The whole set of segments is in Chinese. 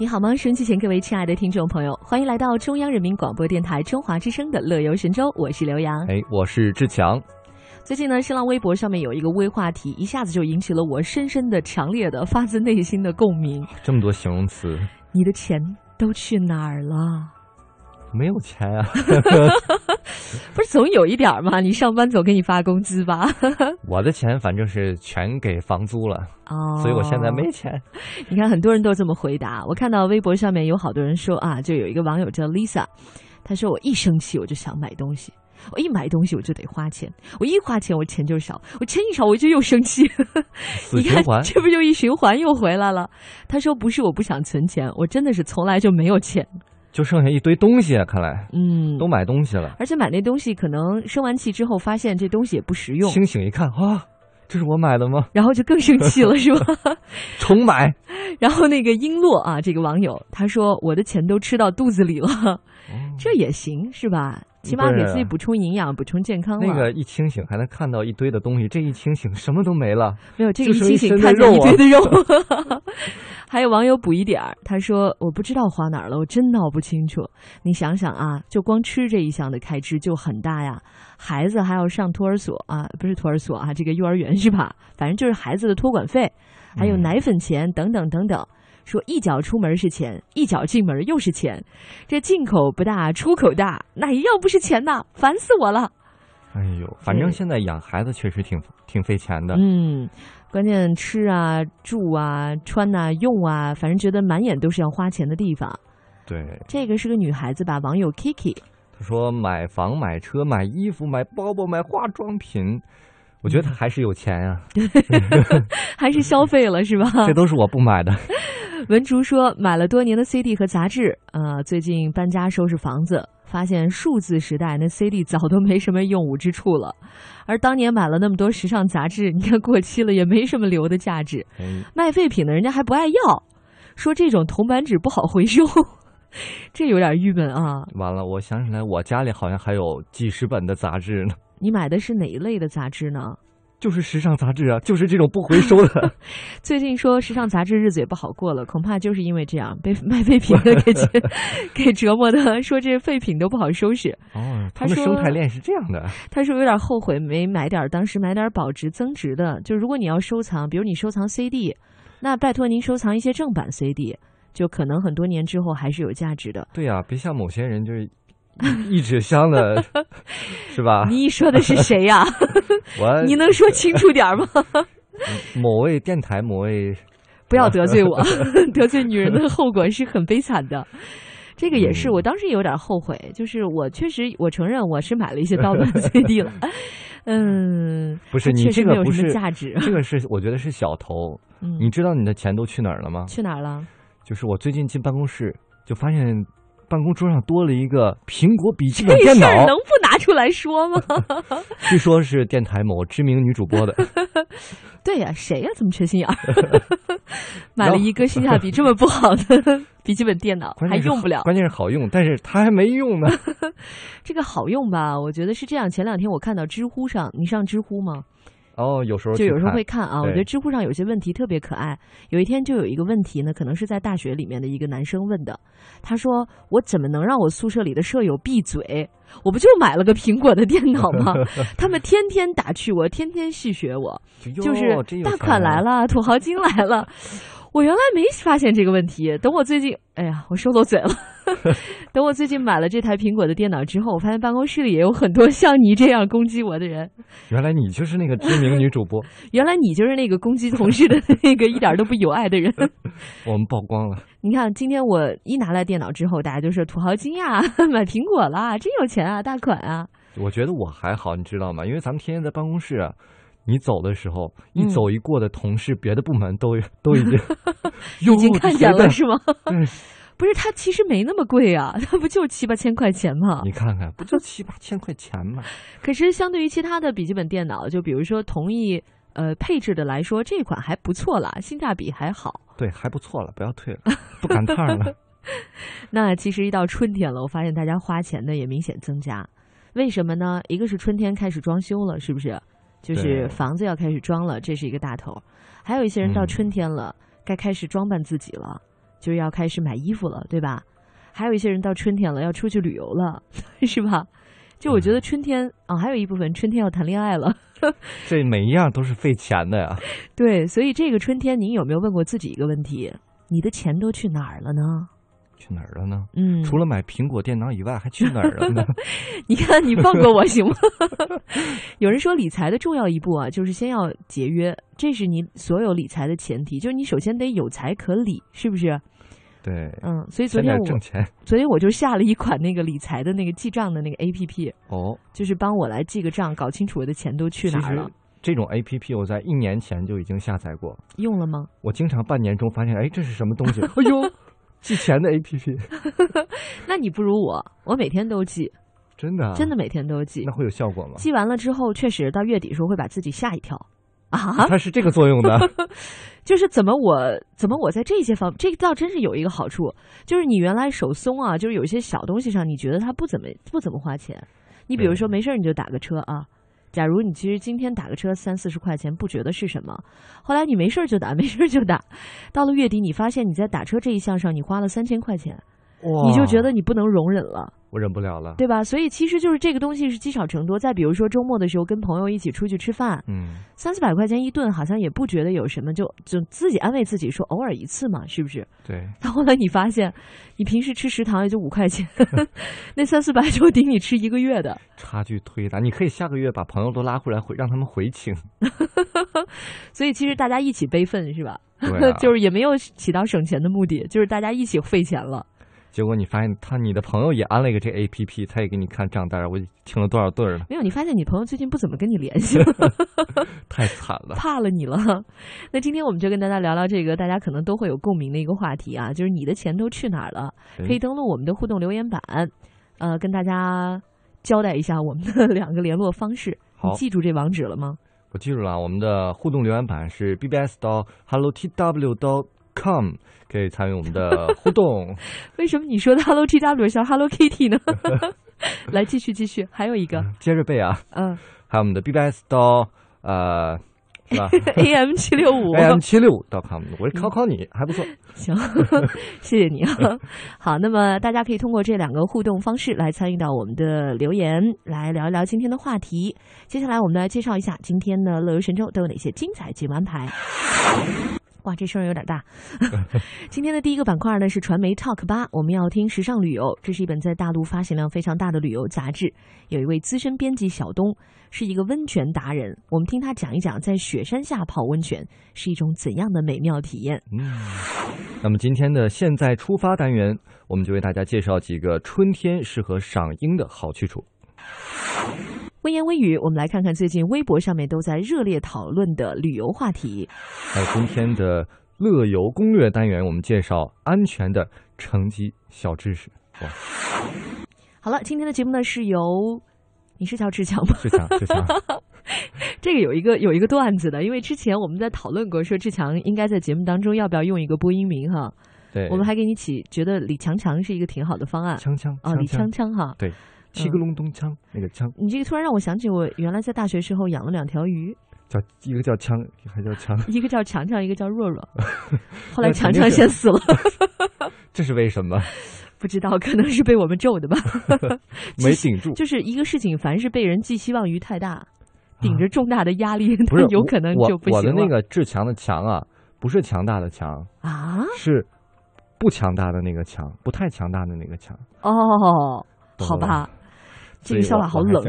你好吗？收音机前各位亲爱的听众朋友，欢迎来到中央人民广播电台中华之声的《乐游神州》，我是刘洋。哎，我是志强。最近呢，新浪微博上面有一个微话题，一下子就引起了我深深的、强烈的、发自内心的共鸣。这么多形容词，你的钱都去哪儿了？没有钱啊！不是总有一点吗？你上班总给你发工资吧？我的钱反正是全给房租了哦，所以我现在没钱。你看，很多人都这么回答。我看到微博上面有好多人说啊，就有一个网友叫 Lisa，他说我一生气我就想买东西，我一买东西我就得花钱，我一花钱我钱就少，我钱一少我就又生气。死 循环，这不就一循环又回来了？他说不是我不想存钱，我真的是从来就没有钱。就剩下一堆东西，看来，嗯，都买东西了，而且买那东西可能生完气之后，发现这东西也不实用。清醒一看，啊，这是我买的吗？然后就更生气了，是吧？重买。然后那个璎珞啊，这个网友他说：“我的钱都吃到肚子里了，这也行是吧？”起码给自己补充营养、补充健康。那个一清醒还能看到一堆的东西，这一清醒什么都没了。没有这个一清醒看见一堆的肉。还有网友补一点儿，他说：“我不知道花哪儿了，我真闹不清楚。你想想啊，就光吃这一项的开支就很大呀，孩子还要上托儿所啊，不是托儿所啊，这个幼儿园是吧？反正就是孩子的托管费，还有奶粉钱等等等等。”说一脚出门是钱，一脚进门又是钱，这进口不大，出口大，哪一样不是钱呐？烦死我了！哎呦，反正现在养孩子确实挺挺费钱的。嗯，关键吃啊、住啊、穿啊、用啊，反正觉得满眼都是要花钱的地方。对，这个是个女孩子吧？网友 Kiki，她说买房、买车、买衣服、买包包、买化妆品。我觉得他还是有钱呀，还是消费了是吧？这都是我不买的。文竹说买了多年的 CD 和杂志，呃，最近搬家收拾房子，发现数字时代那 CD 早都没什么用武之处了，而当年买了那么多时尚杂志，你看过期了也没什么留的价值。卖废品的人家还不爱要，说这种铜版纸不好回收，这有点郁闷啊。完了，我想起来，我家里好像还有几十本的杂志呢。你买的是哪一类的杂志呢？就是时尚杂志啊，就是这种不回收的。最近说时尚杂志日子也不好过了，恐怕就是因为这样被卖废品的给 给折磨的。说这废品都不好收拾。哦，他们生态链是这样的。他说有点后悔没买点当时买点保值增值的。就如果你要收藏，比如你收藏 CD，那拜托您收藏一些正版 CD，就可能很多年之后还是有价值的。对呀，别像某些人就是。一纸箱的，是吧？你说的是谁呀？我，你能说清楚点吗？某位电台，某位，不要得罪我，得罪女人的后果是很悲惨的。这个也是，我当时有点后悔，就是我确实，我承认我是买了一些盗版 CD 了。嗯，不是你这个不是价值，这个是我觉得是小头。你知道你的钱都去哪儿了吗？去哪儿了？就是我最近进办公室就发现。办公桌上多了一个苹果笔记本电脑，能不拿出来说吗？据说是电台某知名女主播的。对呀，谁呀？这么缺心眼儿？买了一个性价比这么不好的笔记本电脑，还用不了。关键是好用，但是它还没用呢。这个好用吧？我觉得是这样。前两天我看到知乎上，你上知乎吗？哦，有时候就有时候会看啊。我觉得知乎上有些问题特别可爱。有一天就有一个问题呢，可能是在大学里面的一个男生问的。他说：“我怎么能让我宿舍里的舍友闭嘴？我不就买了个苹果的电脑吗？他们天天打趣我，天天戏谑我，就是大款来了，土豪金来了。”我原来没发现这个问题，等我最近，哎呀，我说漏嘴了。等我最近买了这台苹果的电脑之后，我发现办公室里也有很多像你这样攻击我的人。原来你就是那个知名女主播。原来你就是那个攻击同事的 那个一点都不有爱的人。我们曝光了。你看，今天我一拿来电脑之后，大家就说土豪金呀，买苹果了，真有钱啊，大款啊。我觉得我还好，你知道吗？因为咱们天天在办公室啊。你走的时候，一走一过的同事，别的部门都都已经已经看见了，是吗？不是，它其实没那么贵啊，它不就七八千块钱吗？你看看，不就七八千块钱吗？可是相对于其他的笔记本电脑，就比如说同一呃配置的来说，这款还不错啦，性价比还好。对，还不错了，不要退了，不赶趟了。那其实一到春天了，我发现大家花钱的也明显增加，为什么呢？一个是春天开始装修了，是不是？就是房子要开始装了，这是一个大头。还有一些人到春天了，该开始装扮自己了，就是要开始买衣服了，对吧？还有一些人到春天了，要出去旅游了，是吧？就我觉得春天啊，还有一部分春天要谈恋爱了。这每一样都是费钱的呀。对，所以这个春天，您有没有问过自己一个问题：你的钱都去哪儿了呢？去哪儿了呢？嗯，除了买苹果电脑以外，还去哪儿了呢？你看，你放过我行吗？有人说理财的重要一步啊，就是先要节约，这是你所有理财的前提，就是你首先得有财可理，是不是？对，嗯，所以昨天我挣钱，昨天我就下了一款那个理财的那个记账的那个 A P P，哦，就是帮我来记个账，搞清楚我的钱都去哪儿了。这种 A P P 我在一年前就已经下载过，用了吗？我经常半年中发现，哎，这是什么东西？哎呦，记钱的 A P P。那你不如我，我每天都记，真的，真的每天都记。那会有效果吗？记完了之后，确实到月底时候会把自己吓一跳。啊，它是这个作用的，就是怎么我怎么我在这些方，这倒真是有一个好处，就是你原来手松啊，就是有一些小东西上你觉得它不怎么不怎么花钱，你比如说没事你就打个车啊，假如你其实今天打个车三四十块钱不觉得是什么，后来你没事就打没事就打，到了月底你发现你在打车这一项上你花了三千块钱，你就觉得你不能容忍了。我忍不了了，对吧？所以其实就是这个东西是积少成多。再比如说周末的时候跟朋友一起出去吃饭，嗯，三四百块钱一顿，好像也不觉得有什么，就就自己安慰自己说偶尔一次嘛，是不是？对。但后来你发现，你平时吃食堂也就五块钱，那三四百就顶你吃一个月的。差距忒大，你可以下个月把朋友都拉回来，回让他们回请。所以其实大家一起悲愤是吧？对，就是也没有起到省钱的目的，就是大家一起费钱了。结果你发现他，你的朋友也安了一个这 A P P，他也给你看账单，我听了多少对了？没有，你发现你朋友最近不怎么跟你联系了，太惨了，怕了你了。那今天我们就跟大家聊聊这个大家可能都会有共鸣的一个话题啊，就是你的钱都去哪儿了？可以登录我们的互动留言板，呃，跟大家交代一下我们的两个联络方式。你记住这网址了吗？我记住了，我们的互动留言板是 b b s 到 hello t w 到 com。可以参与我们的互动。为什么你说的 Hello T W 像 Hello Kitty 呢？来继续继续，还有一个接着背啊。嗯，还有我们的 B B S 到呃是吧？A M 七六五 A M 七六五 com，我考考你还不错。行，谢谢你啊。好，那么大家可以通过这两个互动方式来参与到我们的留言，来聊一聊今天的话题。接下来我们来介绍一下今天的乐游神州都有哪些精彩节目安排。哇，这声儿有点大。今天的第一个板块呢是传媒 Talk 八，我们要听时尚旅游。这是一本在大陆发行量非常大的旅游杂志。有一位资深编辑小东是一个温泉达人，我们听他讲一讲在雪山下泡温泉是一种怎样的美妙体验。嗯，那么今天的现在出发单元，我们就为大家介绍几个春天适合赏樱的好去处。微言微语，我们来看看最近微博上面都在热烈讨论的旅游话题。还有今天的乐游攻略单元，我们介绍安全的乘机小知识。哇！好了，今天的节目呢是由你是叫志强吗？志强，志强。这个有一个有一个段子的，因为之前我们在讨论过，说志强应该在节目当中要不要用一个播音名哈。对。我们还给你起，觉得李强强是一个挺好的方案。强强啊，李强强哈。对。七个隆咚锵，那个锵，你这个突然让我想起我原来在大学时候养了两条鱼，叫一个叫锵，还叫锵，一个叫强强，一个叫弱弱。后来强强先死了，这是为什么？不知道，可能是被我们咒的吧。没顶住，就是一个事情，凡是被人寄希望于太大，顶着重大的压力，有可能就不行。我的那个志强的强啊，不是强大的强啊，是不强大的那个强，不太强大的那个强。哦，好吧。这个笑话好冷。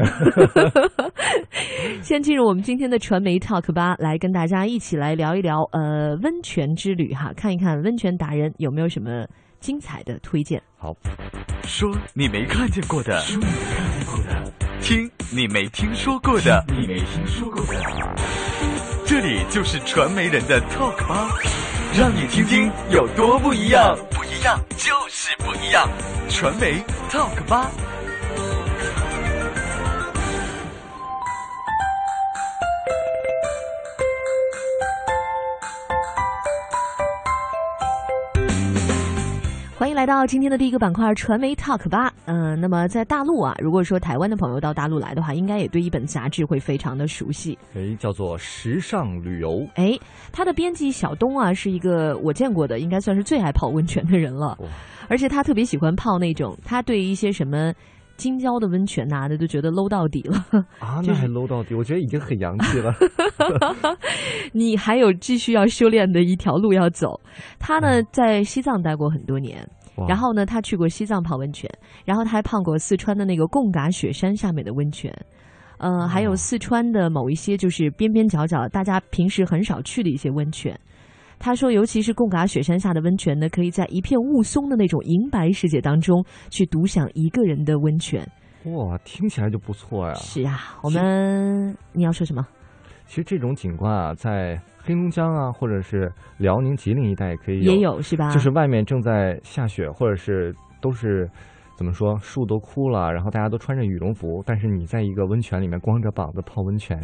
先进入我们今天的传媒 talk 吧，来跟大家一起来聊一聊呃温泉之旅哈，看一看温泉达人有没有什么精彩的推荐。好，说你没看见过的，说你没看见过的，听你没听说过的，你没听说过的，这里就是传媒人的 talk 吧，让你听听有多不一样，不一样就是不一样，传媒 talk 吧。欢迎来到今天的第一个板块传媒 Talk 吧。嗯、那么在大陆啊，如果说台湾的朋友到大陆来的话，应该也对一本杂志会非常的熟悉。诶，叫做时尚旅游。诶，他的编辑小东啊，是一个我见过的，应该算是最爱泡温泉的人了。哇而且他特别喜欢泡那种，他对一些什么金胶的温泉拿、的都觉得 low 到底了。啊，那还 low 到底，我觉得已经很洋气了。你还有继续要修炼的一条路要走。他嗯呢，在西藏待过很多年，然后呢，他去过西藏泡温泉，然后他还泡过四川的那个贡嘎雪山下面的温泉。呃，还有哦四川的某一些就是边边角角，大家平时很少去的一些温泉。他说，尤其是贡嘎雪山下的温泉呢，可以在一片雾凇的那种银白世界当中，去独享一个人的温泉。哇，听起来就不错呀。是啊，我们你要说什么？其实这种景观啊，在黑龙江啊，或者是辽宁、吉林一带也可以有，也有是吧？就是外面正在下雪，或者是都是怎么说，树都枯了，然后大家都穿着羽绒服，但是你在一个温泉里面光着膀子泡温泉，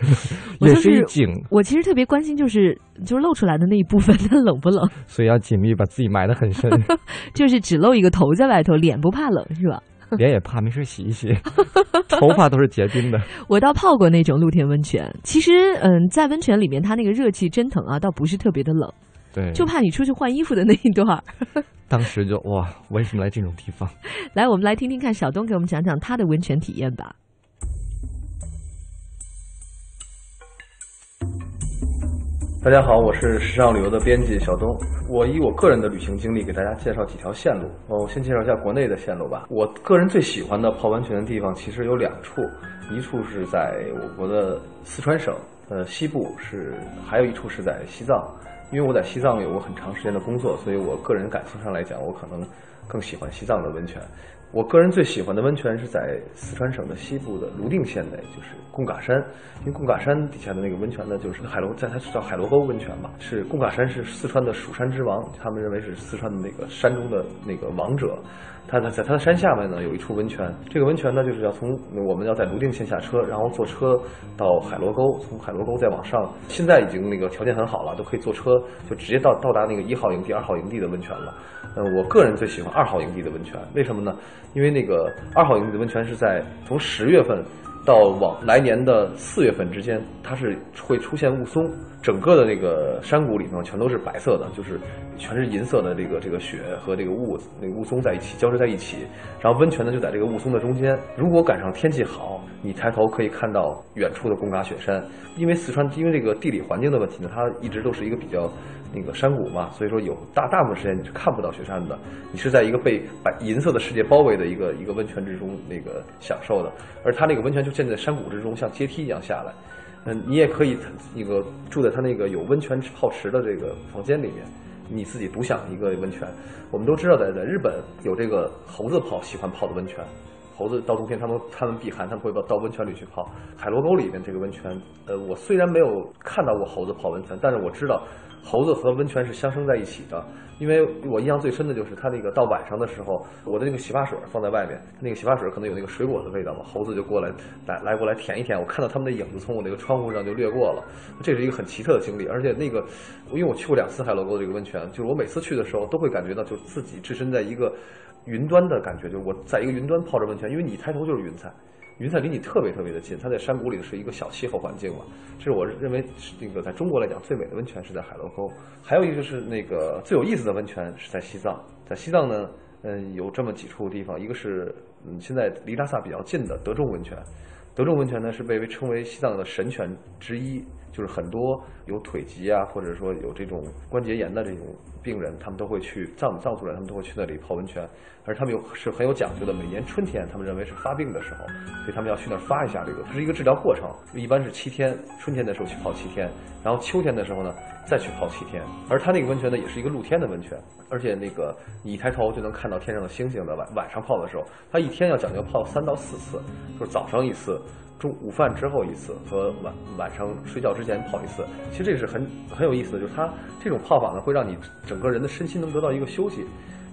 也是一景，我其实特别关心，就是就是露出来的那一部分，它冷不冷？所以要尽力把自己埋得很深，就是只露一个头在外头，脸不怕冷是吧？脸也怕，没事洗一洗，头发都是结冰的。我倒泡过那种露天温泉，其实嗯，在温泉里面，它那个热气蒸腾啊，倒不是特别的冷，对，就怕你出去换衣服的那一段儿。当时就哇，为什么来这种地方？来，我们来听听看小东给我们讲讲他的温泉体验吧。大家好，我是时尚旅游的编辑小东。我以我个人的旅行经历给大家介绍几条线路。哦，我先介绍一下国内的线路吧。我个人最喜欢的泡温泉的地方其实有两处，一处是在我国的四川省，呃西部是，还有一处是在西藏。因为我在西藏有过很长时间的工作，所以我个人感情上来讲，我可能更喜欢西藏的温泉。我个人最喜欢的温泉是在四川省的西部的泸定县内，就是贡嘎山。因为贡嘎山底下的那个温泉呢，就是海螺，在它叫海螺沟温泉嘛，是贡嘎山是四川的蜀山之王，他们认为是四川的那个山中的那个王者。它在在它的山下面呢有一处温泉，这个温泉呢就是要从我们要在泸定县下车，然后坐车到海螺沟，从海螺沟再往上。现在已经那个条件很好了，都可以坐车就直接到到达那个一号营地、二号营地的温泉了。嗯，我个人最喜欢二号营地的温泉，为什么呢？因为那个二号营地的温泉是在从十月份到往来年的四月份之间，它是会出现雾凇，整个的那个山谷里头全都是白色的，就是全是银色的这个这个雪和这个雾那个雾凇在一起交织在一起，然后温泉呢就在这个雾凇的中间。如果赶上天气好，你抬头可以看到远处的贡嘎雪山，因为四川因为这个地理环境的问题呢，它一直都是一个比较那个山谷嘛，所以说有大大部分时间你是看不到雪山的，你是在一个被白银色的世界包围的一个一个温泉之中那个享受的，而它那个温泉就建在山谷之中，像阶梯一样下来。嗯，你也可以那个住在它那个有温泉泡池的这个房间里面，你自己独享一个温泉。我们都知道在，在日本有这个猴子泡喜欢泡的温泉，猴子到冬天他们他们避寒，他们会到到温泉里去泡。海螺沟里面这个温泉，呃，我虽然没有看到过猴子泡温泉，但是我知道猴子和温泉是相生在一起的。因为我印象最深的就是它那个到晚上的时候，我的那个洗发水放在外面，那个洗发水可能有那个水果的味道嘛，猴子就过来来来过来舔一舔，我看到它们的影子从我那个窗户上就掠过了，这是一个很奇特的经历。而且那个，因为我去过两次海螺沟这个温泉，就是我每次去的时候都会感觉到，就自己置身在一个云端的感觉，就是我在一个云端泡着温泉，因为你抬头就是云彩。云彩离你特别特别的近，它在山谷里是一个小气候环境嘛。这是我认为是那个在中国来讲最美的温泉是在海螺沟。还有一个是那个最有意思的温泉是在西藏，在西藏呢，嗯，有这么几处地方，一个是嗯现在离拉萨比较近的德中温泉。德中温泉呢是被称为西藏的神泉之一，就是很多有腿疾啊，或者说有这种关节炎的这种病人，他们都会去藏藏族人，他们都会去那里泡温泉，而他们有是很有讲究的。每年春天，他们认为是发病的时候，所以他们要去那儿发一下这个，它是一个治疗过程，一般是七天，春天的时候去泡七天，然后秋天的时候呢再去泡七天。而它那个温泉呢也是一个露天的温泉，而且那个你一抬头就能看到天上的星星的晚晚上泡的时候，它一天要讲究泡三到四次，就是早上一次。中午饭之后一次和晚晚上睡觉之前泡一次，其实这个是很很有意思的，就是它这种泡法呢，会让你整个人的身心能得到一个休息。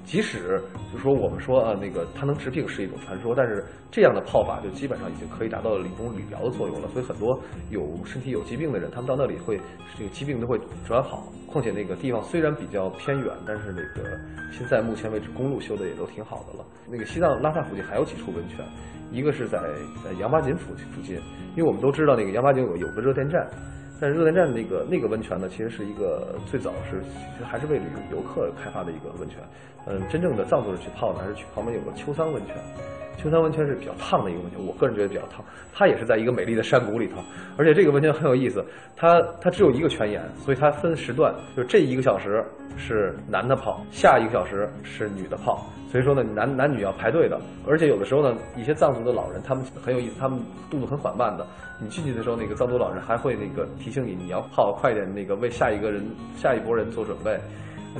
即使就说我们说呃那个它能治病是一种传说，但是这样的泡法就基本上已经可以达到了一种理疗的作用了。所以很多有身体有疾病的人，他们到那里会这个疾病都会转好。况且那个地方虽然比较偏远，但是那个现在目前为止公路修的也都挺好的了。那个西藏拉萨附近还有几处温泉，一个是在在羊八井附附近，因为我们都知道那个羊八井有有个热电站。但是热电站那个那个温泉呢，其实是一个最早是其实还是为旅游客开发的一个温泉。嗯，真正的藏族人去泡呢，还是去旁边有个秋桑温泉。秋桑温泉是比较烫的一个温泉，我个人觉得比较烫。它也是在一个美丽的山谷里头，而且这个温泉很有意思，它它只有一个泉眼，所以它分时段，就这一个小时是男的泡，下一个小时是女的泡。所以说呢，男男女要排队的，而且有的时候呢，一些藏族的老人他们很有意思，他们动作很缓慢的。你进去的时候，那个藏族老人还会那个提醒你，你要泡快点，那个为下一个人、下一波人做准备。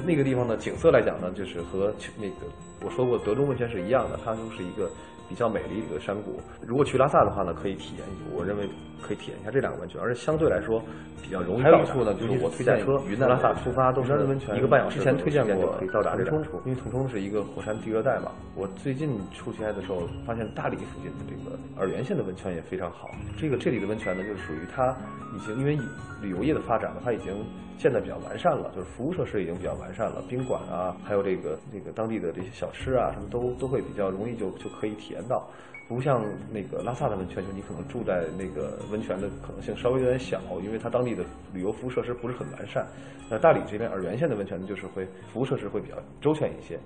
那个地方的景色来讲呢，就是和那个我说过德中温泉是一样的，它就是一个。比较美丽的一个山谷，如果去拉萨的话呢，可以体验，我认为可以体验一下这两个温泉，而且相对来说比较容易。还有一处呢，就是我推荐车云南拉萨出发都是温泉，一个半小时。之前推荐过可以到达腾冲，因为腾冲是一个火山地热带嘛。我最近出差的时候发现大理附近的这个洱源县的温泉也非常好。这个这里的温泉呢，就是属于它已经因为旅游业的发展呢，它已经建的比较完善了，就是服务设施已经比较完善了，宾馆啊，还有这个这个当地的这些小吃啊，什么都都会比较容易就就可以体验。到，不像那个拉萨的温泉，就你可能住在那个温泉的可能性稍微有点小，因为它当地的旅游服务设施不是很完善。那大理这边洱源县的温泉呢，就是会服务设施会比较周全一些。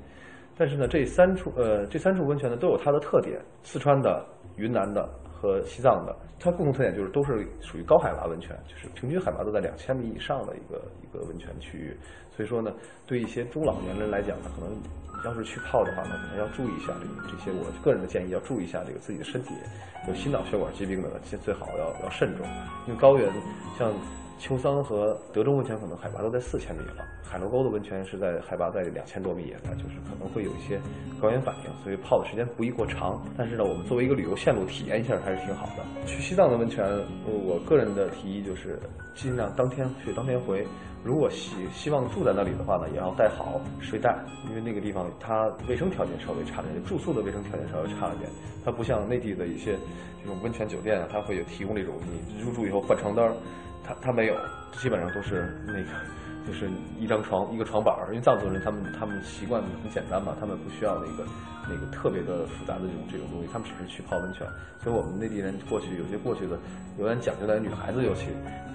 但是呢，这三处呃这三处温泉呢都有它的特点，四川的、云南的和西藏的，它共同特点就是都是属于高海拔温泉，就是平均海拔都在两千米以上的一个一个温泉区域。所以说呢，对一些中老年人来讲呢，可能。要是去泡的话呢，可能要注意一下这个这些。我个人的建议要注意一下这个自己的身体有心脑血管疾病的，先最好要要慎重。因为高原像秋桑和德州温泉可能海拔都在四千米了，海螺沟的温泉是在海拔在两千多米，也就是可能会有一些高原反应，所以泡的时间不宜过长。但是呢，我们作为一个旅游线路体验一下还是挺好的。去西藏的温泉，我个人的提议就是尽量当天去当天回。如果希希望住在那里的话呢，也要带好睡袋，因为那个地方它卫生条件稍微差一点，住宿的卫生条件稍微差一点。它不像内地的一些这种温泉酒店，它会有提供这种你入住以后换床单，他他没有，基本上都是那个就是一张床一个床板儿。因为藏族人他们他们习惯很简单嘛，他们不需要那个那个特别的复杂的这种这种东西，他们只是去泡温泉。所以我们内地人过去有些过去的有点讲究的女孩子尤其，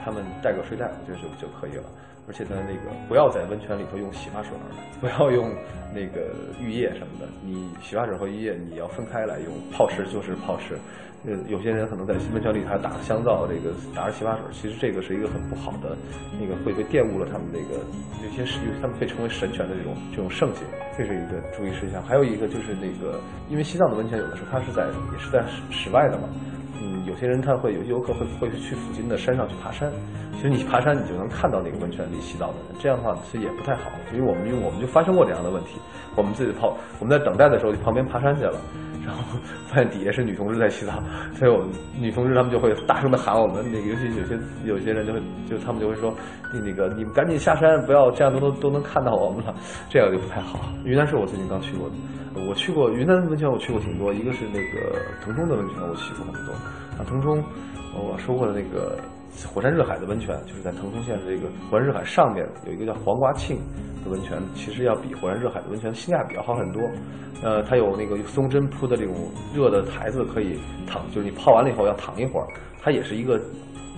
他们带个睡袋，我觉得就就可以了。而且呢，那个不要在温泉里头用洗发水，不要用那个浴液什么的。你洗发水和浴液你要分开来用，泡池就是泡池。呃，有些人可能在新温泉里还打香皂，这个打着洗发水，其实这个是一个很不好的，那个会被玷污了他们那个有些是，他们被称为神泉的这种这种圣洁，这是一个注意事项。还有一个就是那个，因为西藏的温泉有的时候它是在也是在室室外的嘛。嗯，有些人他会，有些游客会会去附近的山上去爬山。其实你爬山，你就能看到那个温泉里洗澡的人。这样的话，其实也不太好，因为我们因为我们就发生过这样的问题。我们自己泡，我们在等待的时候，就旁边爬山去了，然后发现底下是女同志在洗澡，所以我们女同志他们就会大声的喊我们。那个尤其有些有些人就会就他们就会说，那个你们赶紧下山，不要这样都都都能看到我们了，这样就不太好。云南是我最近刚去过的。我去过云南的温泉，我去过挺多。一个是那个腾冲的温泉，我去过很多。啊，腾冲，我说过的那个火山热海的温泉，就是在腾冲县的这个火山热海上面有一个叫黄瓜庆的温泉，其实要比火山热海的温泉性价比要好很多。呃，它有那个松针铺的这种热的台子，可以躺，就是你泡完了以后要躺一会儿。它也是一个，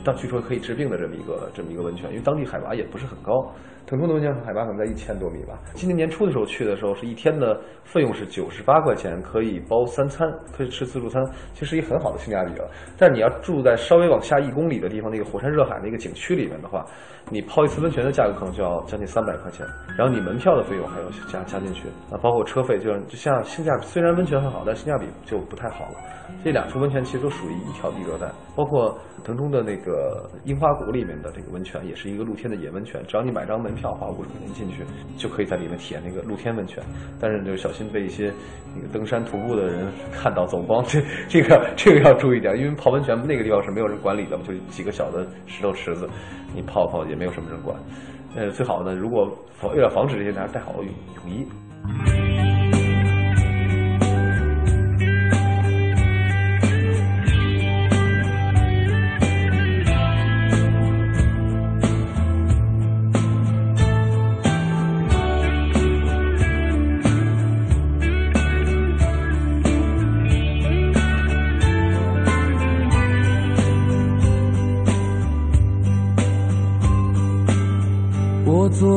但据说可以治病的这么一个这么一个温泉，因为当地海拔也不是很高。腾冲的温泉海拔可能在一千多米吧。今年年初的时候去的时候，是一天的费用是九十八块钱，可以包三餐，可以吃自助餐，其实一很好的性价比了。但你要住在稍微往下一公里的地方，那个火山热海那个景区里面的话，你泡一次温泉的价格可能就要将近三百块钱，然后你门票的费用还要加加进去，啊，包括车费，就就像性价比，虽然温泉很好，但性价比就不太好了。这两处温泉其实都属于一条地热带，包括腾冲的那个樱花谷里面的这个温泉，也是一个露天的野温泉，只要你买张门票。花五十块钱进去，就可以在里面体验那个露天温泉，但是就小心被一些那个登山徒步的人 看到走光，这这个这个要注意点，因为泡温泉那个地方是没有人管理的，就几个小的石头池子，你泡泡也没有什么人管。呃，最好呢，如果防为了防止这些，还是带好泳泳衣。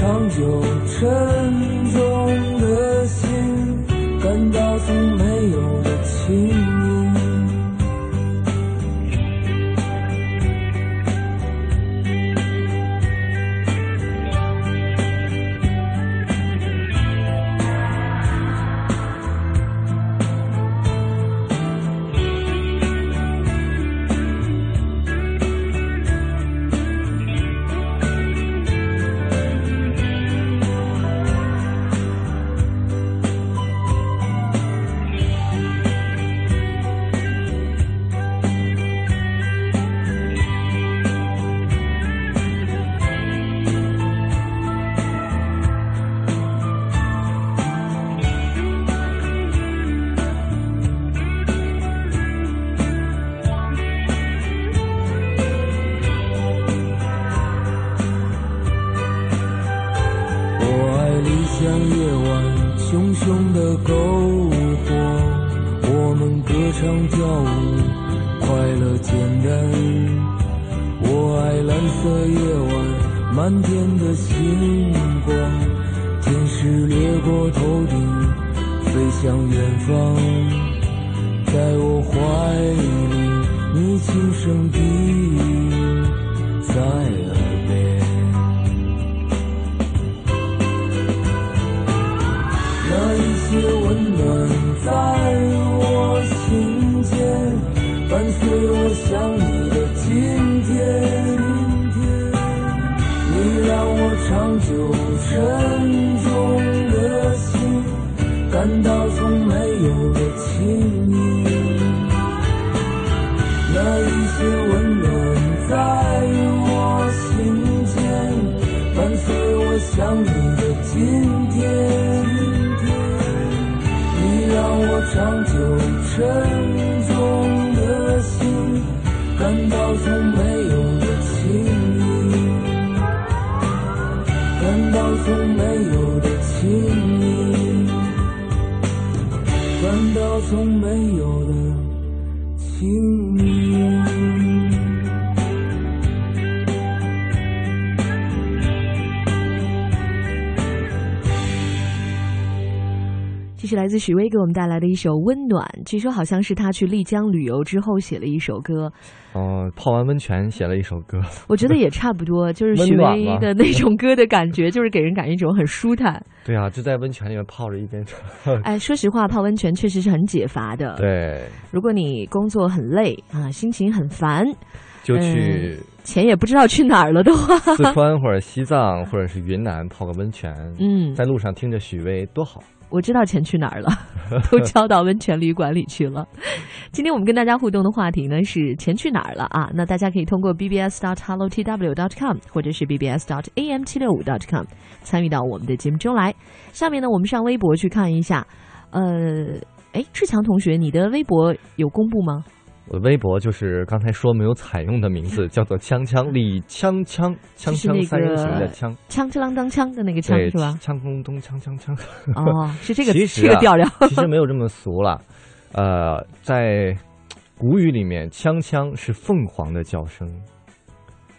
长久沉难道从没有的情谊是来自许巍给我们带来的一首《温暖》，据说好像是他去丽江旅游之后写了一首歌。哦，泡完温泉写了一首歌。我觉得也差不多，就是许巍 的那种歌的感觉，就是给人感觉一种很舒坦。对啊，就在温泉里面泡着一边。哎，说实话，泡温泉确实是很解乏的。对，如果你工作很累啊，心情很烦，就去钱也不知道去哪儿了的话，四川或者西藏或者是云南泡个温泉。嗯，在路上听着许巍多好。我知道钱去哪儿了，都交到温泉旅馆里去了。今天我们跟大家互动的话题呢是钱去哪儿了啊？那大家可以通过 bbs dot hello tw dot com 或者是 bbs dot am 七六五 dot com 参与到我们的节目中来。下面呢，我们上微博去看一下。呃，哎，志强同学，你的微博有公布吗？我的微博就是刚才说没有采用的名字，叫做“锵锵李锵锵锵锵三人行”的个锵，锵哧啷当锵的那个锵，是吧？锵咚咚锵锵锵。哦，是这个 这个调调。其实没有这么俗了，呃，在古语里面，锵锵是凤凰的叫声，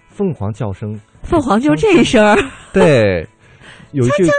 凤凰叫声，凤凰就这一声儿，对，有一句锵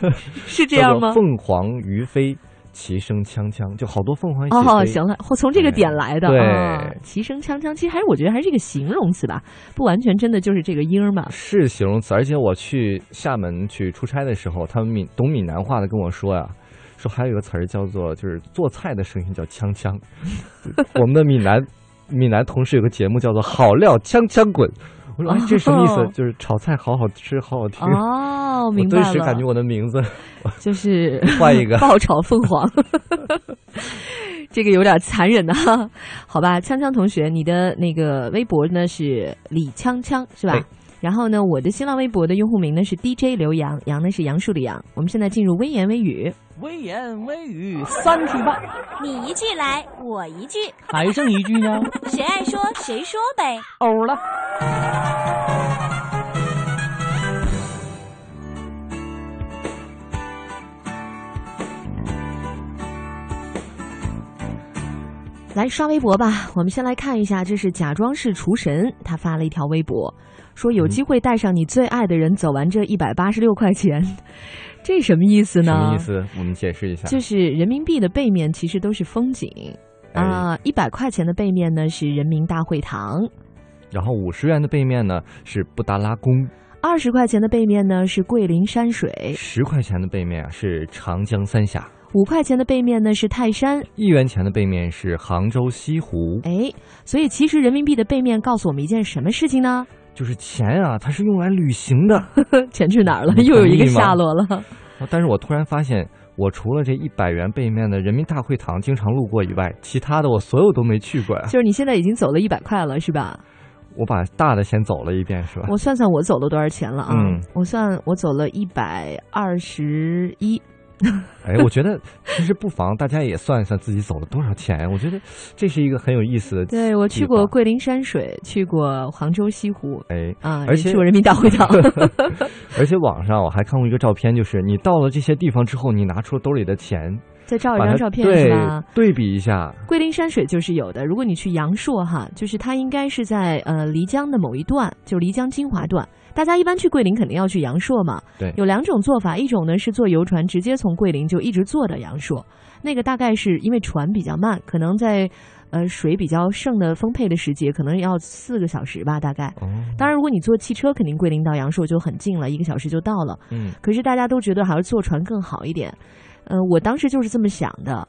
锵，是这样吗？凤凰于飞，其声锵锵，就好多凤凰一起哦，行了，或从这个点来的对啊，齐声锵锵，其实还是我觉得还是一个形容词吧，不完全真的就是这个音儿嘛。是形容词，而且我去厦门去出差的时候，他们闽懂闽南话的跟我说呀，说还有一个词儿叫做就是做菜的声音叫锵锵。我们的闽南闽南同事有个节目叫做“好料锵锵滚”，我说哎这什么意思哦？就是炒菜好好吃，好好听。哦，我明白了，顿时感觉我的名字 就是 换一个 爆炒凤凰，这个有点残忍的哈。好吧，锵锵同学，你的那个微博呢是李锵锵是吧对？然后呢，我的新浪微博的用户名呢是 DJ 刘洋，杨呢是杨树的杨。我们现在进入微言微语，微言微语三句半，你一句来，我一句，还剩一句呢，谁爱说谁说呗。欧了。来刷微博吧。我们先来看一下，这是假装是厨神，他发了一条微博，说有机会带上你最爱的人走完这一百八十六块钱，这什么意思呢？什么意？思？我们解释一下。就是人民币的背面其实都是风景哎啊，一百块钱的背面呢是人民大会堂，然后五十元的背面呢是布达拉宫，二十块钱的背面呢是桂林山水，十块钱的背面啊是长江三峡，五块钱的背面呢是泰山。一元钱的背面是杭州西湖。哎，所以其实人民币的背面告诉我们一件什么事情呢？就是钱啊，它是用来旅行的。钱去哪儿了？又有一个下落了。啊但是我突然发现，我除了这一百元背面的人民大会堂经常路过以外，其他的我所有都没去过呀。就是你现在已经走了一百块了，是吧？我把大的先走了一遍，是吧？我算算我走了多少钱了啊？嗯我算我走了一百二十一。哎，我觉得其实不妨大家也算一算自己走了多少钱。我觉得这是一个很有意思的。对我去过，桂林山水，去过杭州西湖哎，啊，而且去过人民大会堂。而且网上我还看过一个照片，就是你到了这些地方之后，你拿出兜里的钱，再照一张照片是吧？对比一下，桂林山水就是有的。如果你去阳朔哈，就是它应该是在呃漓江的某一段，就漓江金华段。大家一般去桂林肯定要去阳朔嘛。对有两种做法，一种呢是坐游船直接从桂林就一直坐到阳朔，那个大概是因为船比较慢，可能在呃水比较盛的丰沛的时节，可能要四个小时吧，大概。哦，当然，如果你坐汽车，肯定桂林到阳朔就很近了，一个小时就到了。嗯，可是大家都觉得还是坐船更好一点。呃，我当时就是这么想的，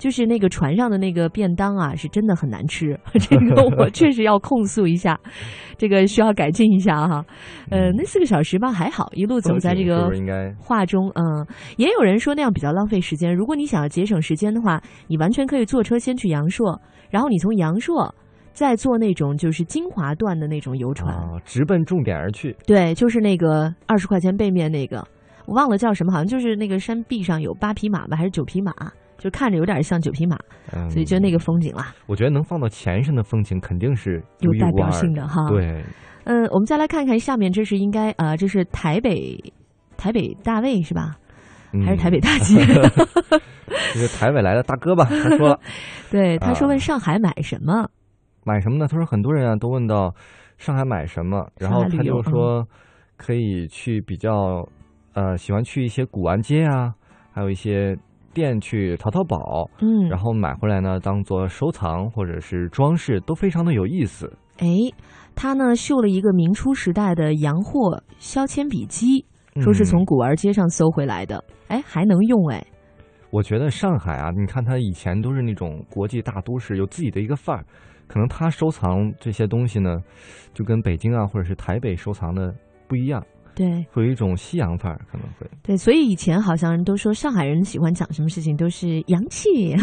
就是那个船上的那个便当啊，是真的很难吃。这个我确实要控诉一下，这个需要改进一下哈。呃，那四个小时吧还好，一路走在这个画中，嗯，也有人说那样比较浪费时间。如果你想要节省时间的话，你完全可以坐车先去阳朔，然后你从阳朔再坐那种就是精华段的那种游船。啊，直奔重点而去。对，就是那个二十块钱背面那个，我忘了叫什么，好像就是那个山壁上有八匹马吧，还是九匹马，就看着有点像九匹马，嗯，所以就那个风景啦，我觉得能放到钱上的风景肯定是有代表性的哈。，对，嗯，我们再来看看下面，这是应该呃，这是台北台北大卫是吧？嗯还是台北大街？这是台北来的大哥吧？他说了，对，他说啊问上海买什么？买什么呢？他说很多人啊都问到上海买什么，然后他就说可以去比较，呃，喜欢去一些古玩街啊，还有一些店去淘淘宝，嗯，然后买回来呢当做收藏或者是装饰，都非常的有意思。哎，他呢绣了一个明初时代的洋货削铅笔机，说是从嗯古玩街上搜回来的，哎，还能用哎。我觉得上海啊，你看它以前都是那种国际大都市，有自己的一个范儿。可能他收藏这些东西呢，就跟北京啊或者是台北收藏的不一样，对会有一种西洋范儿，可能会。对，所以以前好像人都说上海人喜欢讲什么事情都是洋气，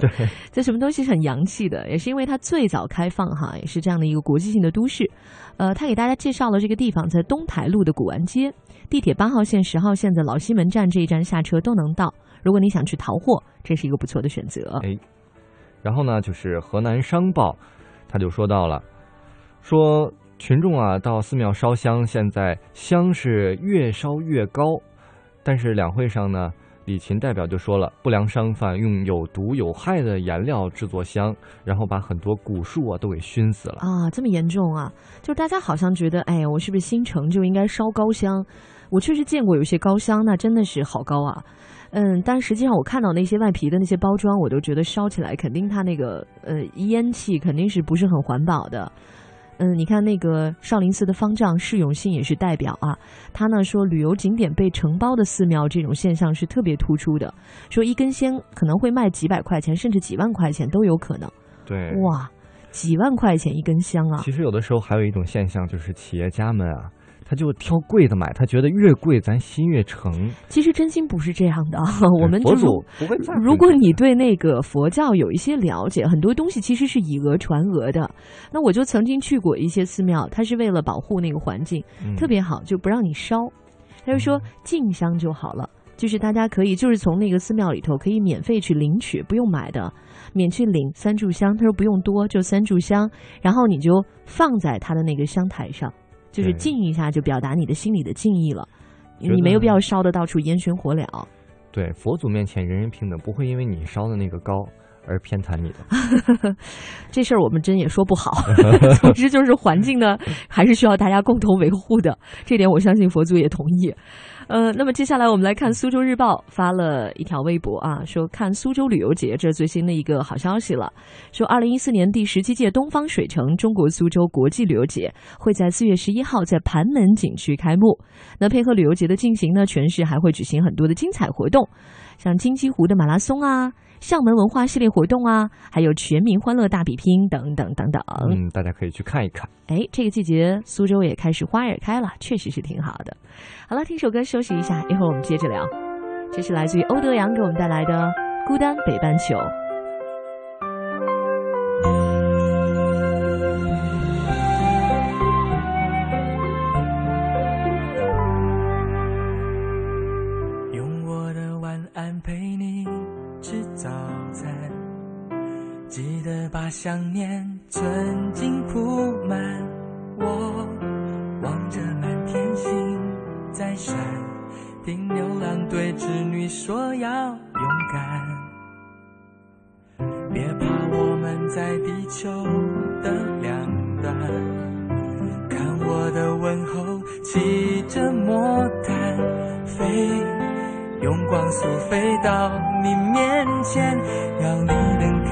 对，这什么东西是很洋气的，也是因为它最早开放哈，也是这样的一个国际性的都市。呃，他给大家介绍了这个地方在东台路的古玩街，地铁八号线、十号线的老西门站这一站下车都能到。如果你想去淘货，这是一个不错的选择。哎然后呢，就是河南商报，他就说到了，说群众啊到寺庙烧香，现在香是越烧越高，但是两会上呢。李琴代表就说了，不良商贩用有毒有害的颜料制作香，然后把很多古树啊都给熏死了啊！这么严重啊？就是大家好像觉得，哎呀，我是不是新城就应该烧高香？我确实见过有些高香，那真的是好高啊。嗯，但实际上我看到那些外皮的那些包装，我都觉得烧起来肯定它那个呃烟气肯定是不是很环保的。嗯，你看那个少林寺的方丈释永信也是代表啊，他呢说旅游景点被承包的寺庙这种现象是特别突出的，说一根香可能会卖几百块钱，甚至几万块钱都有可能。对，哇，几万块钱一根香啊！其实有的时候还有一种现象，就是企业家们啊。他就挑贵的买，他觉得越贵咱心越诚。其实真心不是这样的，我们佛祖不会。如果你对那个佛教有一些了解，很多东西其实是以讹传讹的。那我就曾经去过一些寺庙，他是为了保护那个环境，特别好，就不让你烧。他就说进香就好了，就是大家可以就是从那个寺庙里头可以免费去领取，不用买的，免去领三炷香。他说不用多，就三炷香，然后你就放在他的那个香台上。就是敬一下，就表达你的心里的敬意了。你没有必要烧的到处烟熏火燎。对，佛祖面前人人平等，不会因为你烧的那个高而偏袒你的。这事儿我们真也说不好。总之就是环境呢，还是需要大家共同维护的。这点我相信佛祖也同意。呃，那么接下来我们来看苏州日报发了一条微博啊，说看苏州旅游节，这最新的一个好消息了。说二零一四年第十七届东方水城中国苏州国际旅游节会在四月十一号在盘门景区开幕。那配合旅游节的进行呢，全市还会举行很多的精彩活动，像金鸡湖的马拉松啊。厦门文化系列活动啊，还有全民欢乐大比拼等等等等，嗯，大家可以去看一看。哎，这个季节苏州也开始花也开了，确实是挺好的。好了，听首歌休息一下，一会儿我们接着聊。这是来自于欧德阳给我们带来的《孤单北半球》。把想念存进铺满。我望着满天星在闪，听牛郎对织女说要勇敢。别怕，我们在地球的两端，看我的问候，骑着魔毯飞。用光速飞到你面前，要你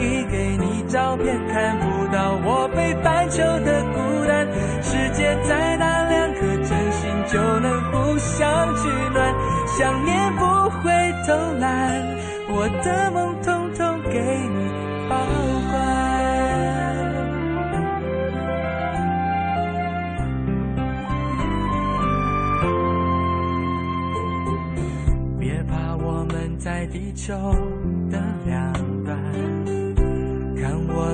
一给你照片看不到我北半球的孤单。世界再大，两颗真心就能互相取暖。想念不会偷懒，我的梦统统给你保管。别怕，我们在地球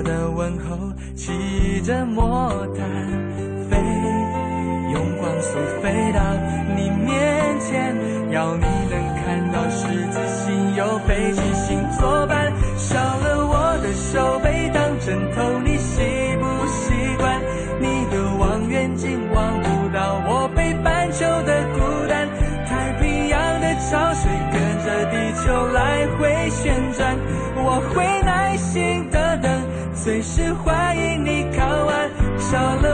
的问候，骑着魔毯飞，用光速飞到你面前，要你能看到十字星有北极星作伴。少了我的手背当枕头，你习不习惯？你的望远镜望不到我北半球的孤单，太平洋的潮水跟着。地球来回旋转，我会耐心等，随时欢迎你靠岸。少了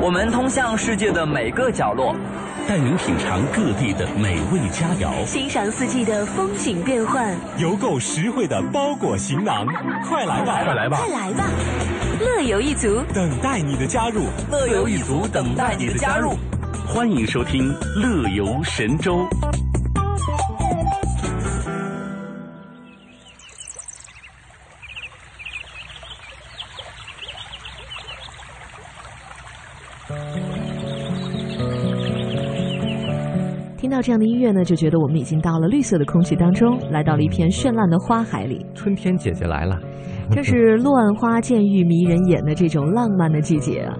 我们通向世界的每个角落，带您品尝各地的美味佳肴，欣赏四季的风景变幻，邮购实惠的包裹行囊。快来吧，快来吧，快来吧！乐游一族等待你的加入，乐游一族等待你的加入。欢迎收听《乐游神州》。到这样的音乐呢，就觉得我们已经到了绿色的空气当中，来到了一片绚烂的花海里。春天姐姐来了，这是乱花渐欲迷人眼的这种浪漫的季节啊。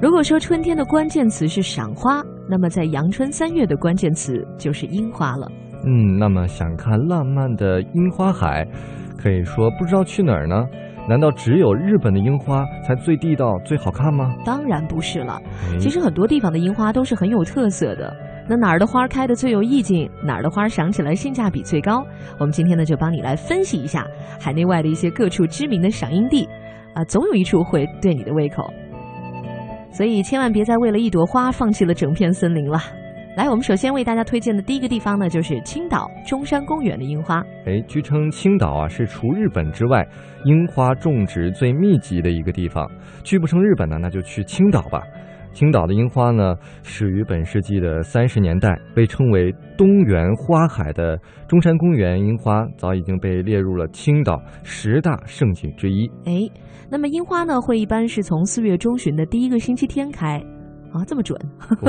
如果说春天的关键词是赏花，那么在阳春三月的关键词就是樱花了。嗯，那么想看浪漫的樱花海，可以说不知道去哪儿呢？难道只有日本的樱花才最地道、最好看吗？当然不是了，哎其实很多地方的樱花都是很有特色的。那哪儿的花开的最有意境，哪儿的花赏起来性价比最高？我们今天呢就帮你来分析一下海内外的一些各处知名的赏樱地，啊，总有一处会对你的胃口。所以千万别再为了一朵花放弃了整片森林了。来，我们首先为大家推荐的第一个地方呢，就是青岛中山公园的樱花。哎，据称青岛啊是除日本之外樱花种植最密集的一个地方。去不成日本呢，那就去青岛吧。青岛的樱花呢，始于本世纪的三十年代，被称为东园花海的中山公园樱花，早已经被列入了青岛十大胜景之一。哎，那么樱花呢，会一般是从四月中旬的第一个星期天开，啊，这么准，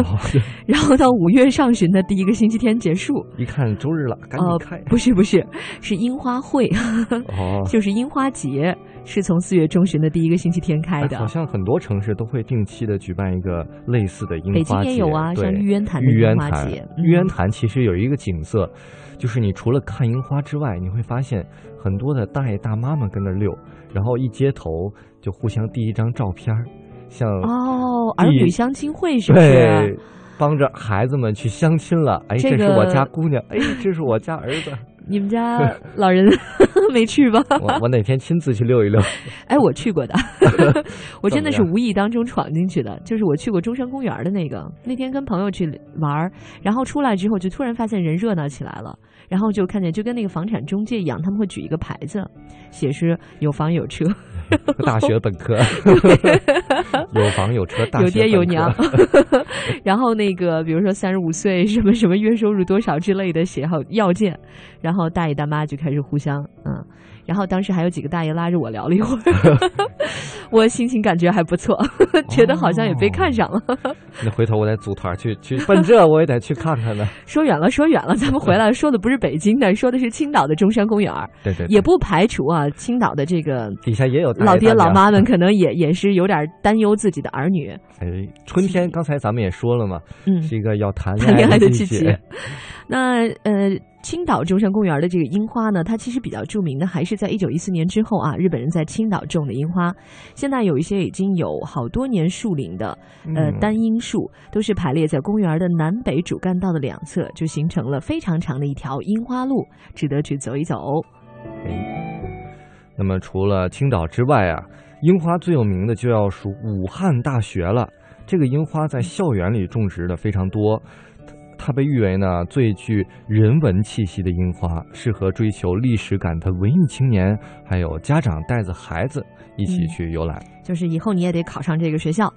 然后到五月上旬的第一个星期天结束。一看周日了，赶紧开。呃、不是不是，是樱花会，哦，就是樱花节，是从四月中旬的第一个星期天开的。哎好像很多城市都会定期的举办一个类似的樱花节。北京也有啊，像玉渊潭的玉渊樱花潭节。玉渊潭其实有一个景色，就是你除了看樱花之外，你会发现很多的大爷大妈们跟那儿溜，然后一街头就互相递一张照片儿，像哦，儿女相亲会是不对是？，帮着孩子们去相亲了。哎，这这是我家姑娘，哎，这是我家儿子。你们家 老人 没去吧？我我哪天亲自去溜一溜。哎，我去过的，我真的是无意当中闯进去的。就是我去过中山公园的那个，那天跟朋友去玩儿，然后出来之后就突然发现人热闹起来了，然后就看见就跟那个房产中介一样，他们会举一个牌子，写是有房有车，大学本科，有房有车，大有爹有娘，然后那个比如说三十五岁什么什么月收入多少之类的写好要件，然后大爷大妈就开始互相嗯，然后当时还有几个大爷拉着我聊了一会儿，我心情感觉还不错，觉得好像也被看上了。那回头我得组团去去奔这，我也得去看看呢。说远了，说远了，咱们回来说的不是北京的，说的是青岛的中山公园，对对，对也不排除啊，青岛的这个底下也有老爹老妈们可能也也是有点担忧自己的儿女。哎，春天刚才咱们也说了嘛，嗯是一个要谈谈恋爱的季季节。那呃，青岛中山公园的这个樱花呢，它其实比较著名的还是在一九一四年之后啊，日本人在青岛种的樱花。现在有一些已经有好多年树龄的呃嗯单樱树，都是排列在公园的南北主干道的两侧，就形成了非常长的一条樱花路，值得去走一走。那么除了青岛之外啊，樱花最有名的就要数武汉大学了。这个樱花在校园里种植的非常多，它它被誉为呢最具人文气息的樱花，适合追求历史感的文艺青年，还有家长带着孩子一起去游览。就是以后你也得考上这个学校，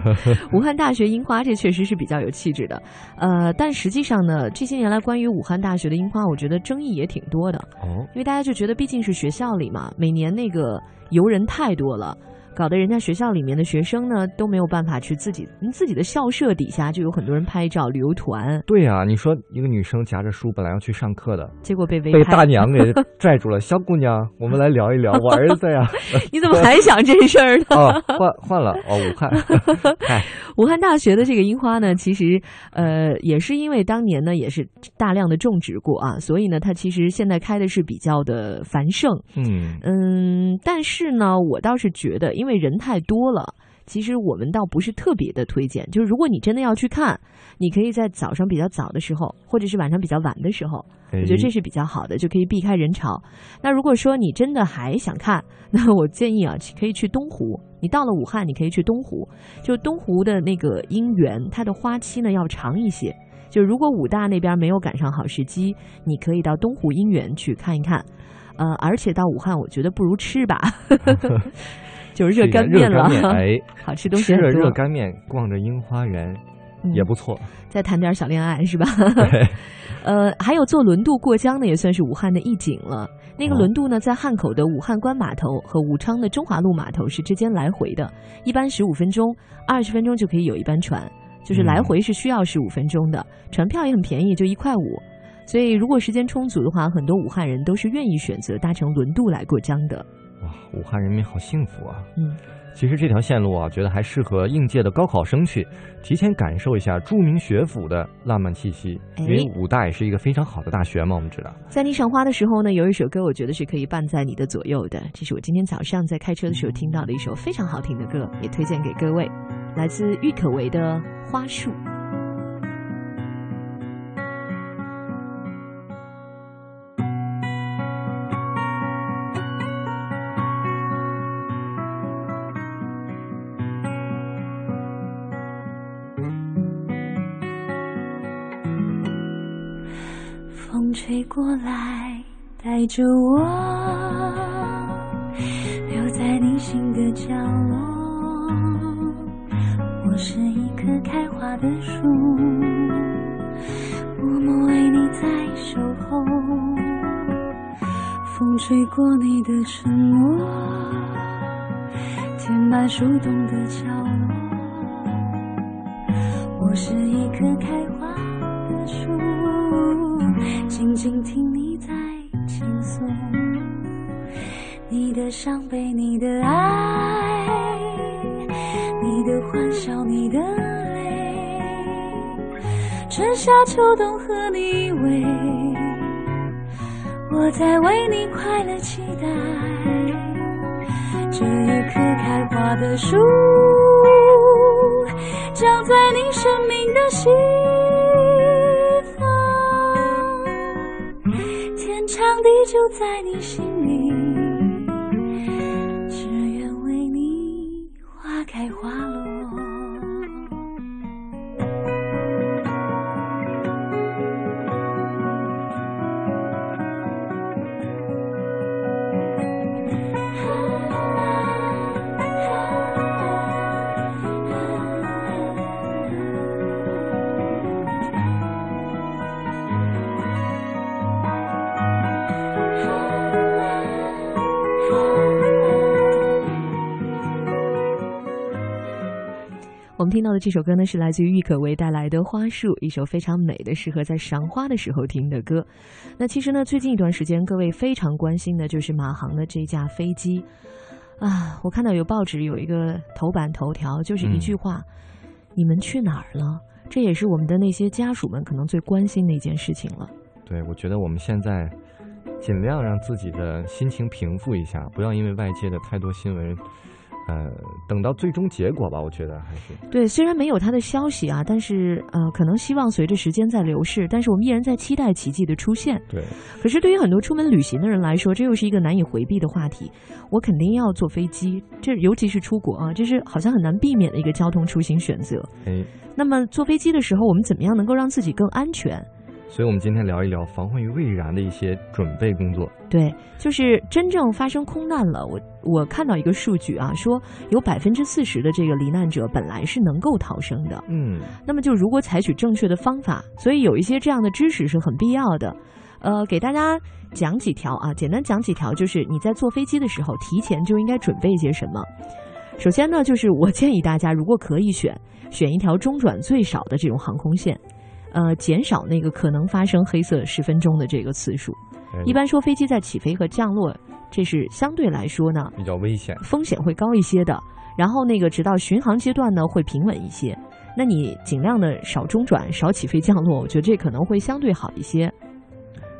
武汉大学樱花，这确实是比较有气质的。呃，但实际上呢，这些年来关于武汉大学的樱花，我觉得争议也挺多的。哦，因为大家就觉得毕竟是学校里嘛，每年那个游人太多了。搞得人家学校里面的学生呢都没有办法去自己自己的校舍底下就有很多人拍照旅游团。对呀，你说一个女生夹着书本来要去上课的，结果被被大娘给 拽住了。小姑娘，我们来聊一聊我儿子呀。你怎么还想这事儿呢？哦，换换了哦，武汉。武汉大学的这个樱花呢，其实呃也是因为当年呢也是大量的种植过啊，所以呢它其实现在开的是比较的繁盛。嗯嗯，但是呢，我倒是觉得因因为人太多了，其实我们倒不是特别的推荐。就是如果你真的要去看，你可以在早上比较早的时候，或者是晚上比较晚的时候，我觉得这是比较好的，就可以避开人潮。那如果说你真的还想看，那我建议啊，可以去东湖。你到了武汉，你可以去东湖。就东湖的那个樱园，它的花期呢要长一些。就如果武大那边没有赶上好时机，你可以到东湖樱园去看一看。呃，而且到武汉，我觉得不如吃吧。就是热干面了，哎，好吃东西很多。热干面，逛着樱花园也不错。再谈点小恋爱是吧？对。呃，还有坐轮渡过江呢，也算是武汉的一景了。那个轮渡呢，在汉口的武汉关码头和武昌的中华路码头是之间来回的，一般十五分钟，二十分钟就可以有一班船，就是来回是需要十五分钟的。船票也很便宜，就一块五。所以如果时间充足的话，很多武汉人都是愿意选择搭乘轮渡来过江的。哇，武汉人民好幸福啊！嗯，其实这条线路啊，觉得还适合应届的高考生去提前感受一下著名学府的浪漫气息。因为武大也是一个非常好的大学嘛，我们知道。在你赏花的时候呢，有一首歌，我觉得是可以伴在你的左右的。这是我今天早上在开车的时候听到的一首非常好听的歌，也推荐给各位，来自郁可唯的《花束》。来，带着我留在你心的角落。我是一棵开花的树，默默为你在守候。风吹过你的沉默，填满树洞的角落。我是一棵开花。静静听你在倾诉，你的伤悲，你的爱，你的欢笑，你的泪，春夏秋冬和你依偎，我在为你快乐期待，这一棵开花的树，长在你生命的心。就在你心我们听到的这首歌呢，是来自于郁可唯带来的《花束》，一首非常美的、适合在赏花的时候听的歌。那其实呢，最近一段时间，各位非常关心的就是马航的这架飞机啊。我看到有报纸有一个头版头条，就是一句话：“你们去哪儿了？”这也是我们的那些家属们可能最关心的一件事情了。对，我觉得我们现在尽量让自己的心情平复一下，不要因为外界的太多新闻。呃，等到最终结果吧，我觉得还是对。虽然没有他的消息啊，但是呃，可能希望随着时间在流逝，但是我们依然在期待奇迹的出现。对。可是对于很多出门旅行的人来说，这又是一个难以回避的话题。我肯定要坐飞机，这尤其是出国啊，这是好像很难避免的一个交通出行选择。哎，那么坐飞机的时候，我们怎么样能够让自己更安全？所以我们今天聊一聊防患于未然的一些准备工作。对，就是真正发生空难了，我我看到一个数据啊，说有百分之四十的这个罹难者本来是能够逃生的。嗯，那么就如果采取正确的方法，所以有一些这样的知识是很必要的。呃，给大家讲几条啊，简单讲几条，就是你在坐飞机的时候，提前就应该准备一些什么。首先呢，就是我建议大家，如果可以选，选一条中转最少的这种航空线，呃，减少那个可能发生黑色十分钟的这个次数。一般说，飞机在起飞和降落，这是相对来说呢比较危险，风险会高一些的。然后那个直到巡航阶段呢，会平稳一些。那你尽量的少中转，少起飞降落，我觉得这可能会相对好一些。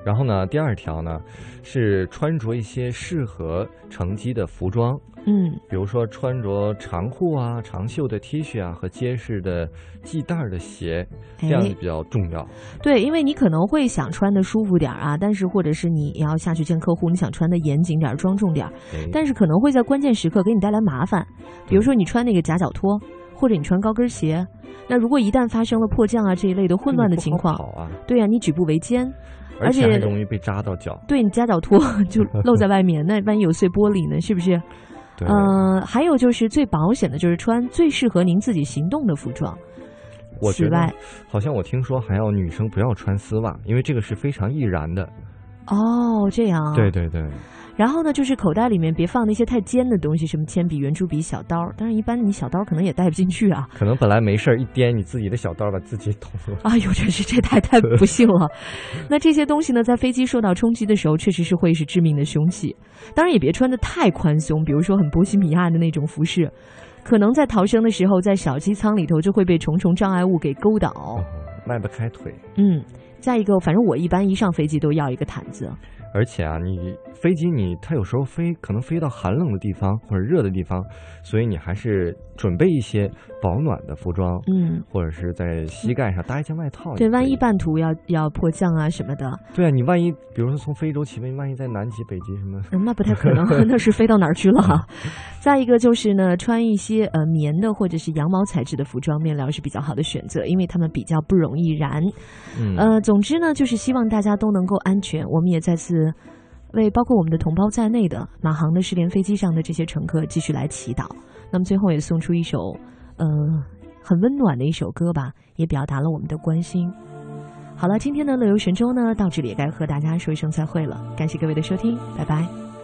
然后呢，第二条呢，是穿着一些适合乘机的服装。嗯，比如说穿着长裤啊、长袖的 T 恤啊和结实的系带的鞋，这样比较重要。对，因为你可能会想穿的舒服点啊，但是或者是你要下去见客户，你想穿的严谨点、庄重点，但是可能会在关键时刻给你带来麻烦。比如说你穿那个夹脚拖，或者你穿高跟鞋，那如果一旦发生了迫降啊这一类的混乱的情况，啊，对呀，你举步维艰。而且还容易被扎到脚。对你夹脚拖 就露在外面，那万一有碎玻璃呢？是不是？嗯，还有就是最保险的，就是穿最适合您自己行动的服装。我觉得，好像我听说还要女生不要穿丝袜，因为这个是非常易燃的。哦，这样。对对对。然后呢，就是口袋里面别放那些太尖的东西，什么铅笔、圆珠笔、小刀。当然，一般你小刀可能也带不进去啊。可能本来没事儿，一掂你自己的小刀把自己捅了。哎呦，真是这太太不幸了。那这些东西呢，在飞机受到冲击的时候，确实是会是致命的凶器。当然，也别穿的太宽松，比如说很波西米亚的那种服饰，可能在逃生的时候，在小机舱里头就会被重重障碍物给勾倒，迈不开腿。嗯，再一个，反正我一般一上飞机都要一个毯子。而且啊，你飞机你它有时候飞可能飞到寒冷的地方或者热的地方，所以你还是准备一些保暖的服装，嗯，或者是在膝盖上搭一件外套。对，万一半途要要迫降啊什么的。对啊，你万一比如说从非洲起飞，万一在南极、北极什么，那不太可能，那是飞到哪儿去了？再一个就是呢，穿一些呃棉的或者是羊毛材质的服装面料是比较好的选择，因为它们比较不容易燃。嗯，呃，总之呢，就是希望大家都能够安全。我们也再次。为包括我们的同胞在内的马航的失联飞机上的这些乘客继续来祈祷。那么最后也送出一首，呃，很温暖的一首歌吧，也表达了我们的关心。好了，今天的乐游神州呢，到这里也该和大家说一声再会了。感谢各位的收听，拜拜。